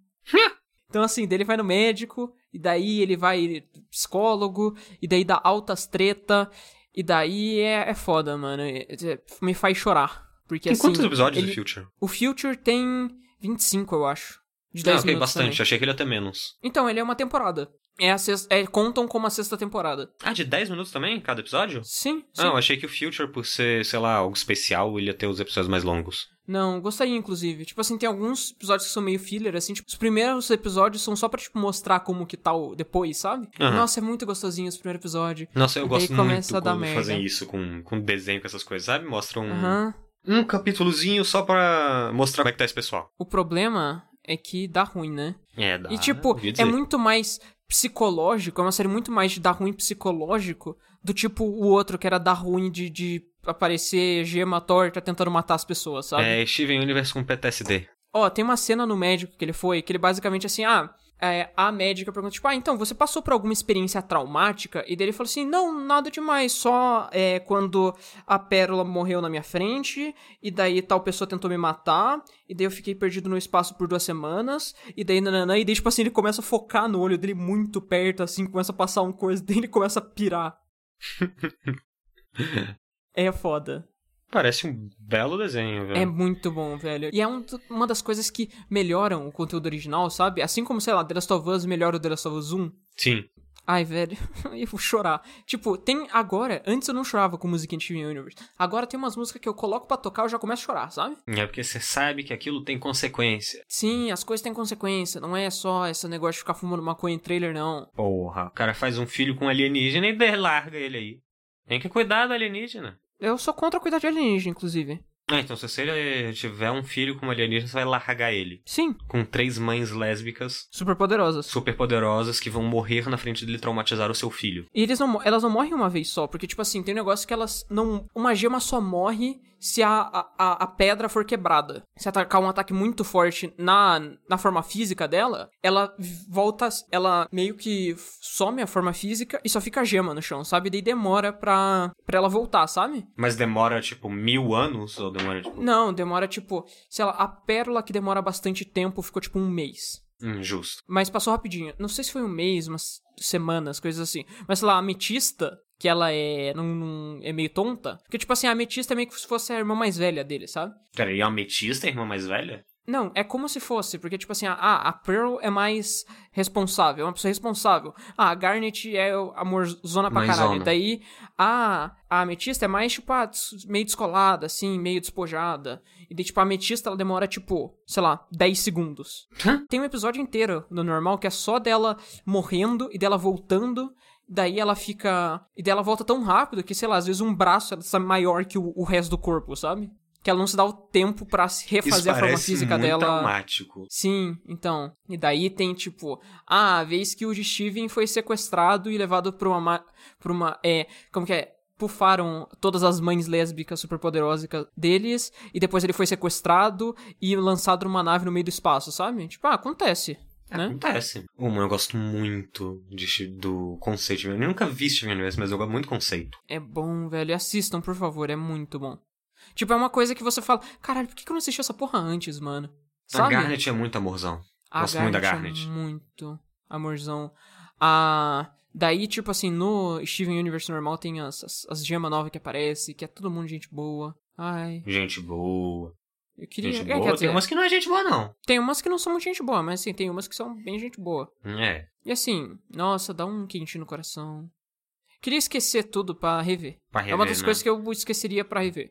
então, assim, daí ele vai no médico, e daí ele vai psicólogo, e daí dá altas treta, e daí é, é foda, mano. É- é- me faz chorar. Porque, Tem assim, quantos episódios ele- do Future? o Future tem 25, eu acho. De Ah, 10 ok, bastante. também. Achei que ele ia ter menos. Então, ele é uma temporada. É a sexta, é, contam como a sexta temporada. Ah, de 10 minutos também? Cada episódio? Sim, sim. Não, achei que o Future, por ser, sei lá, algo especial, ele ia ter os episódios mais longos. Não, gostaria, inclusive. Tipo assim, tem alguns episódios que são meio filler, assim, tipo, os primeiros episódios são só pra, tipo, mostrar como que tá o depois, sabe? Aham. Nossa, é muito gostosinho esse primeiro episódio. Nossa, eu E gosto começa muito a dar quando merda. fazem isso com, com desenho, com essas coisas, sabe? Mostram um, Aham. um capítulozinho só pra mostrar como é que tá esse pessoal. O problema é que dá ruim, né? É, dá. e, tipo, é muito mais psicológico, é uma série muito mais de dar ruim psicológico do tipo o outro que era dar ruim de, de aparecer gema torta tentando matar as pessoas, sabe? É Steven Universe com PTSD. Ó, tem uma cena no médico que ele foi, que ele basicamente assim, ah, é, a médica pergunta, tipo, ah, então, você passou por alguma experiência traumática? E daí ele falou assim, não, nada demais, só é, quando a Pérola morreu na minha frente, e daí tal pessoa tentou me matar, e daí eu fiquei perdido no espaço por duas semanas, e daí nananã, e daí, tipo assim, ele começa a focar no olho dele muito perto, assim, começa a passar uma coisa, [laughs] daí ele começa a pirar. [laughs] é foda. Parece um belo desenho, velho. É muito bom, velho. E é um- uma das coisas que melhoram o conteúdo original, sabe? Assim como, sei lá, The Last of Us melhora o The Last of Us 1. Sim. Ai, velho, [laughs] eu vou chorar. Tipo, tem agora, antes eu não chorava com música em TV Universe. Agora tem umas músicas que eu coloco pra tocar, eu já começo a chorar, sabe? É porque você sabe que aquilo tem consequência. Sim, as coisas têm consequência, não é só esse negócio de ficar fumando maconha em trailer, não. Porra, o cara faz um filho com alienígena e larga ele aí. Tem que cuidar do alienígena. Eu sou contra cuidar de alienígena, inclusive. Ah, então se você tiver um filho com um alienígena, você vai largar ele. Sim, Com três mães lésbicas super poderosas. super poderosas que vão morrer na frente dele traumatizar o seu filho. E eles não, elas não morrem uma vez só, porque, tipo assim, tem um negócio que elas não. Uma gema só morre se a, a, a- pedra for quebrada. Se atacar um ataque muito forte na, na forma física dela, ela volta. Ela meio que some a forma física e só fica a gema no chão, sabe? Daí demora pra, pra ela voltar, sabe? Mas demora, tipo, mil anos? Ou demora, tipo, Não, demora tipo. Sei lá, a pérola que demora bastante tempo ficou tipo um mês. injusto? Mas passou rapidinho. Não sei se foi um mês, umas semanas, coisas assim. Mas sei lá, a ametista, que ela é. Não, não- é meio tonta. Porque, tipo assim, a ametista é meio que se fosse a irmã mais velha dele, sabe? Peraí, a ametista é a irmã mais velha? Não, é como se fosse, porque, tipo assim, a, a Pearl é mais responsável, é uma pessoa responsável. Ah, a Garnet é amorzona pra Mãezona. caralho. Daí, a, a Ametista é mais, tipo, ah, meio descolada, assim, meio despojada. E daí, tipo, a Ametista, ela demora, tipo, sei lá, 10 segundos. Tem um episódio inteiro no normal que é só dela morrendo e dela voltando. Daí ela fica. E daí ela volta tão rápido que, sei lá, às vezes um braço ela está maior que o, o resto do corpo, sabe? Que ela não se dá o tempo pra se Isso refazer a forma física muito dela. traumático. Sim, então. E daí tem, tipo, ah, a vez que o Steven foi sequestrado e levado pra uma. ma- Pra uma é. Como que é? Pufaram todas as mães lésbicas superpoderosas deles, e depois ele foi sequestrado e lançado numa nave no meio do espaço, sabe? Tipo, ah, acontece. Né? Acontece. Uma, eu gosto muito de, do conceito. Eu nunca vi Steven Universe, mas eu gosto muito do conceito. É bom, velho. Assistam, por favor, é muito bom. Tipo, é uma coisa que você fala, caralho, por que eu não assisti essa porra antes, mano? A Sabe? Garnet é muito amorzão. A Gosto muito da Garnet Garnet. É muito amorzão. A... Daí, tipo assim, no Steven Universe normal tem as, as, as gemas novas que aparecem, que é todo mundo gente boa. Ai, Gente boa. Eu queria... Gente é, boa. dizer, Tem umas que não é gente boa, não. tem umas que não são muito gente boa, mas assim, tem umas que são bem gente boa. É. E assim, nossa, dá um quentinho no coração. Queria esquecer tudo pra rever. Pra rever, é uma das né? coisas que eu esqueceria pra rever.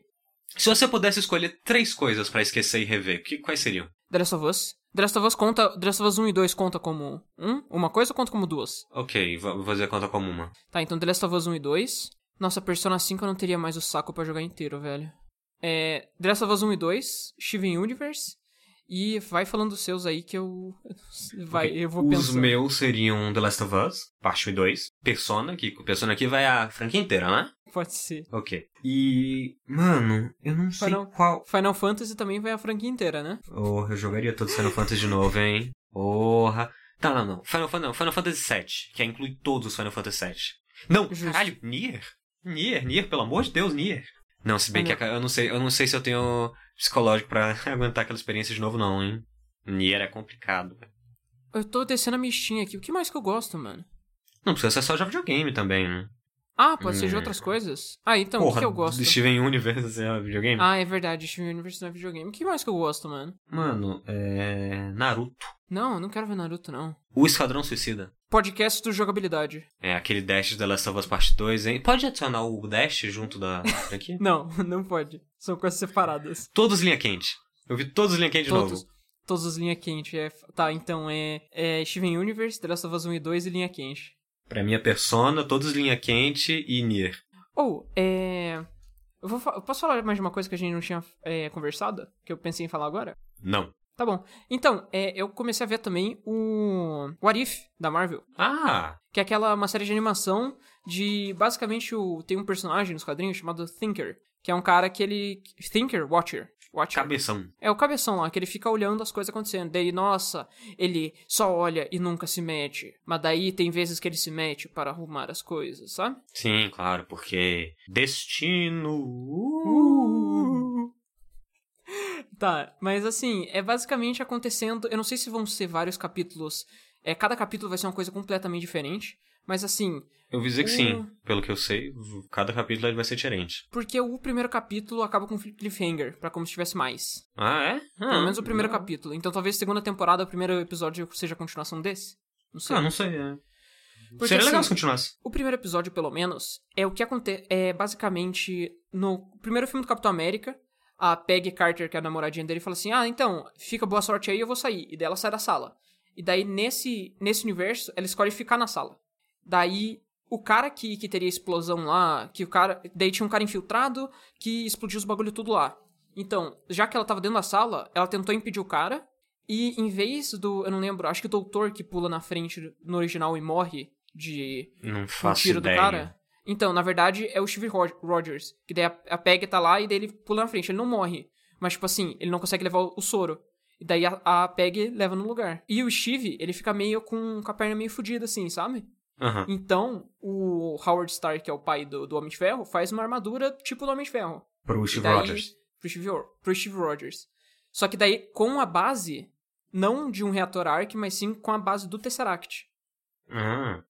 Se você pudesse escolher três coisas pra esquecer e rever, que, quais seriam? The Last of Us. The Last of Us conta. The Last of Us 1 e 2 conta como um? Uma coisa ou conta como duas? Ok, vou fazer conta como uma. Tá, então The Last of Us 1 e 2. Nossa, Persona 5 eu não teria mais o saco pra jogar inteiro, velho. É. The Last of Us 1 e 2, Steven Universe. E vai falando dos seus aí que eu. Vai, Ok, eu vou Os pensar. meus seriam The Last of Us, parte 1 e 2. Persona, que Persona aqui vai a franquia inteira, né? Pode ser. Ok. E. Mano, eu não sei Final- qual. Final Fantasy também vai a franquia inteira, né? Oh, eu jogaria todo Final Fantasy de novo, hein? Porra. Tá, não, não. Final, não. Final Fantasy VII, que inclui todos os Final Fantasy VII. Não, Justo. caralho, Nier? Nier, Nier, pelo amor de Deus, Nier. Não, se bem Ah, que eu não sei, eu não sei se eu tenho psicológico pra [laughs] aguentar aquela experiência de novo, não, hein? Nier é complicado. Eu tô descendo a mistinha aqui. O que mais que eu gosto, mano? Não precisa ser só de videogame também, né? Ah, pode ser de Hum. outras coisas? Ah, então, o que Porra, que eu gosto? do Steven Universe é videogame? Ah, é verdade, Steven Universe não é videogame. O que mais que eu gosto, mano? Mano, é. Naruto. Não, eu não quero ver Naruto, não. O Esquadrão Suicida. Podcast do jogabilidade. É aquele Dash de The Last of Us Part 2, hein? Pode adicionar o Dash junto da [laughs] franquia? Não, não pode. São coisas separadas. todos linha quente. Eu vi todos linha quente de Todos, novo. todos os linha quente. É, tá, então é, é Steven Universe, The Last of Us 1 e 2 e linha quente. Pra minha persona, todos linha quente e Nier. Ou, é. Eu, vou, fa- posso falar mais de uma coisa que a gente não tinha é, conversado? Que eu pensei em falar agora? Não. Tá bom. Então, é, eu comecei a ver também o What If, da Marvel. Ah! Que é aquela uma série de animação de basicamente o tem um personagem nos quadrinhos chamado Thinker, que é um cara que ele Thinker, Watcher, Watcher. Cabeção. É o cabeção lá, que ele fica olhando as coisas acontecendo. Daí, nossa, ele só olha e nunca se mete. Mas daí tem vezes que ele se mete para arrumar as coisas, sabe? Sim, claro, porque. Destino. Uh. Tá, mas assim, é basicamente acontecendo. Eu não sei se vão ser vários capítulos. É, cada capítulo vai ser uma coisa completamente diferente. Mas assim, Eu vi dizer que sim. Pelo que eu sei, cada capítulo vai ser diferente. porque o primeiro capítulo acaba com cliffhanger, pra como se tivesse mais. Ah, é? Ah, Pelo menos o primeiro não. capítulo. Então talvez segunda temporada, o primeiro episódio seja a continuação desse. Não sei. Ah, não sei, é. Porque, Seria legal assim, se continuasse. O primeiro episódio, pelo menos, é o que acontece. É basicamente no primeiro filme do Capitão América. A Peggy Carter, que é a namoradinha dele, fala assim: Ah, então, fica boa sorte aí, eu vou sair. E daí ela sai da sala. E daí, nesse, nesse universo, ela escolhe ficar na sala. Daí, o cara que, que teria explosão lá, que o cara. Daí tinha um cara infiltrado que explodiu os bagulho tudo lá. Então, já que ela tava dentro da sala, ela tentou impedir o cara. E em vez do. Eu não lembro, acho que o doutor que pula na frente no original e morre de Não um faço tiro ideia. do cara. Então, na verdade, é o Steve Rog- Rogers. Que daí a, a Peg tá lá e daí ele pula na frente. Ele não morre. Mas, tipo assim, ele não consegue levar o, o soro. E daí a, a Peg leva no lugar. E o Steve, ele fica meio com, com a perna meio fodida, assim, sabe? Aham. Então, o Howard Stark, que é o pai do, do Homem de Ferro, faz uma armadura tipo do Homem de Ferro. Pro Steve daí- Rogers. Pro Steve, Ro- pro Steve Rogers. Só que daí, com a base, não de um reator Arc, mas sim com a base do Tesseract. Ah.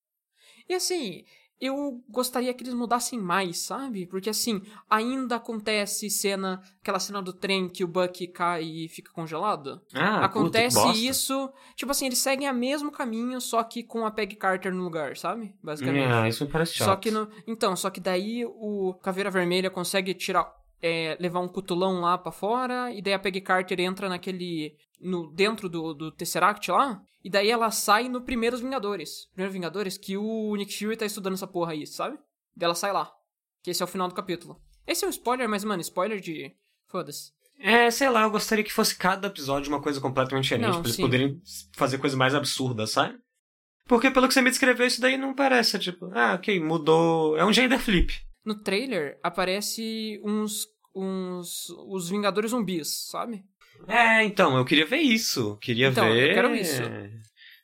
E assim, eu gostaria que eles mudassem mais, sabe? Porque assim, ainda acontece cena, aquela cena do trem que o Bucky cai e fica congelado. Ah, acontece puta, isso, tipo assim, eles seguem o mesmo caminho, só que com a Peg Carter no lugar, sabe? Basicamente. Ah, isso me parece chato. Só que no, então, só que daí o Caveira Vermelha consegue tirar é, levar um cutulão lá pra fora, e daí a Peggy Carter entra naquele. No, dentro do, do Tesseract lá, e daí ela sai no Primeiros Vingadores. Primeiros Vingadores, que o Nick Fury tá estudando essa porra aí, sabe? Daí ela sai lá. Que esse é o final do capítulo. Esse é um spoiler, mas, mano, spoiler de. Foda-se. É, sei lá, eu gostaria que fosse cada episódio uma coisa completamente diferente, Não, pra eles sim. poderem fazer coisas mais absurdas, sabe? Porque pelo que você me descreveu, isso daí não parece, tipo, ah, ok, mudou. É um gender flip. No trailer aparece uns. uns. os Vingadores zumbis, sabe? É, então, eu queria ver isso. Queria Então, eu ver. quero isso.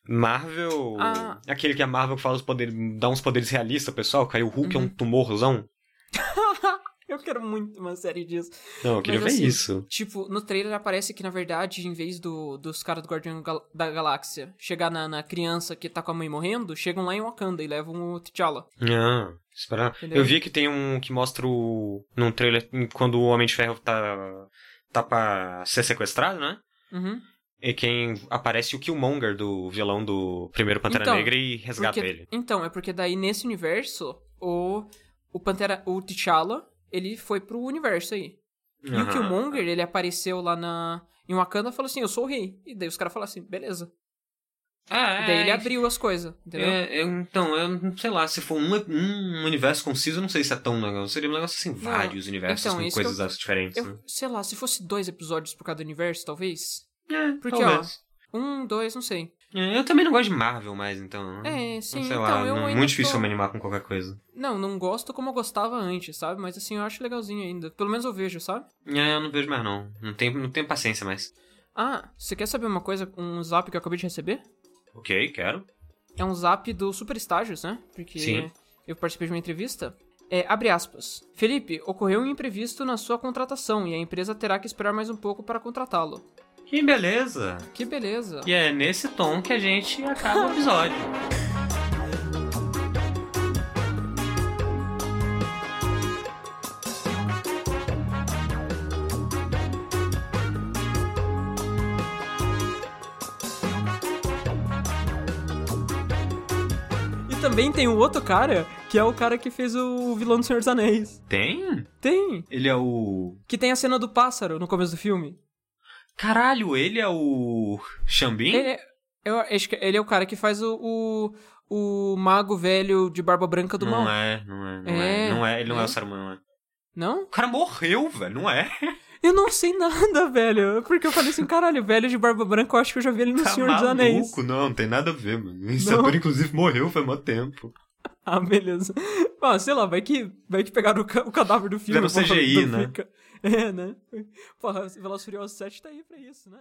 Marvel. Ah. Aquele que a Marvel fala os poderes. dá uns poderes realistas, pessoal. Caiu o Hulk é Uhum. um tumorzão. [laughs] Eu quero muito uma série disso. Não, eu queria Mas, ver assim, isso. Tipo, no trailer aparece que, na verdade, em vez do, dos caras do Guardião da Galáxia chegar na, na criança que tá com a mãe morrendo, chegam lá em Wakanda e levam o T'Challa. Ah, espera. Entendeu? Eu vi que tem um que mostra o. num trailer quando o Homem de Ferro tá. Tá pra ser sequestrado, né? Uhum. E quem aparece o Killmonger do vilão do primeiro Pantera Então, Negra e resgata Porque- ele. Então, é porque daí nesse universo, o, o Pantera, o T'Challa, ele foi pro universo aí. E o. Killmonger, ele apareceu lá na, em Wakanda e falou assim, eu sou o rei. E daí os caras falaram assim, beleza. Ah, E daí ele é, abriu as coisas, entendeu? É, eu- então, eu não sei lá, se for um, um universo conciso, eu não sei se é tão legal. Seria um negócio assim, vários universos então, com que coisas diferentes, Eu, né? sei lá, se fosse dois episódios por cada universo, talvez. É, Porque, talvez. Um, dois, não sei. É, eu também não gosto de Marvel mais, então. É, sim, Sei então, lá, eu não- ainda muito difícil tô- eu me animar com qualquer coisa. Não, não gosto como eu gostava antes, sabe? Mas assim, eu acho legalzinho ainda. Pelo menos eu vejo, sabe? É, eu não vejo mais não. Não tenho, não tenho paciência mais. Ah, você quer saber uma coisa? Um zap que eu acabei de receber? Ok, quero. É um zap do Super Estágios, né? Porque Sim. eu participei de uma entrevista. É, abre aspas. Felipe, ocorreu um imprevisto na sua contratação e a empresa terá que esperar mais um pouco para contratá-lo. Que beleza! Que beleza. E é nesse tom que a gente acaba o episódio. Também tem um outro cara, que é o cara que fez o vilão do Senhor dos Anéis. Tem? Tem. Ele é o. Que tem a cena do pássaro no começo do filme. Caralho, ele é o. Xambin? Ele é, eu acho que ele é o cara que faz o, o, o mago velho de barba branca do não mal. é, não é, não É, é. Não é, ele não é, é. o Saruman, não é. Não? O cara morreu, velho, não é? [laughs] Eu não sei nada, [laughs] velho. Porque eu falei assim, caralho, velho de barba branca, eu acho que eu já vi ele no Tá Senhor dos Anéis. maluco? Não, não tem nada a ver, mano. Não. ator, inclusive, morreu faz mó tempo. [laughs] Ah, beleza. Ah, sei lá, vai que, vai que pegaram o, o cadáver do filme. Fizeram porra, CGI, né? Fica. [laughs] É, né? Porra, Velozes Furiosos 7 tá aí pra isso, né?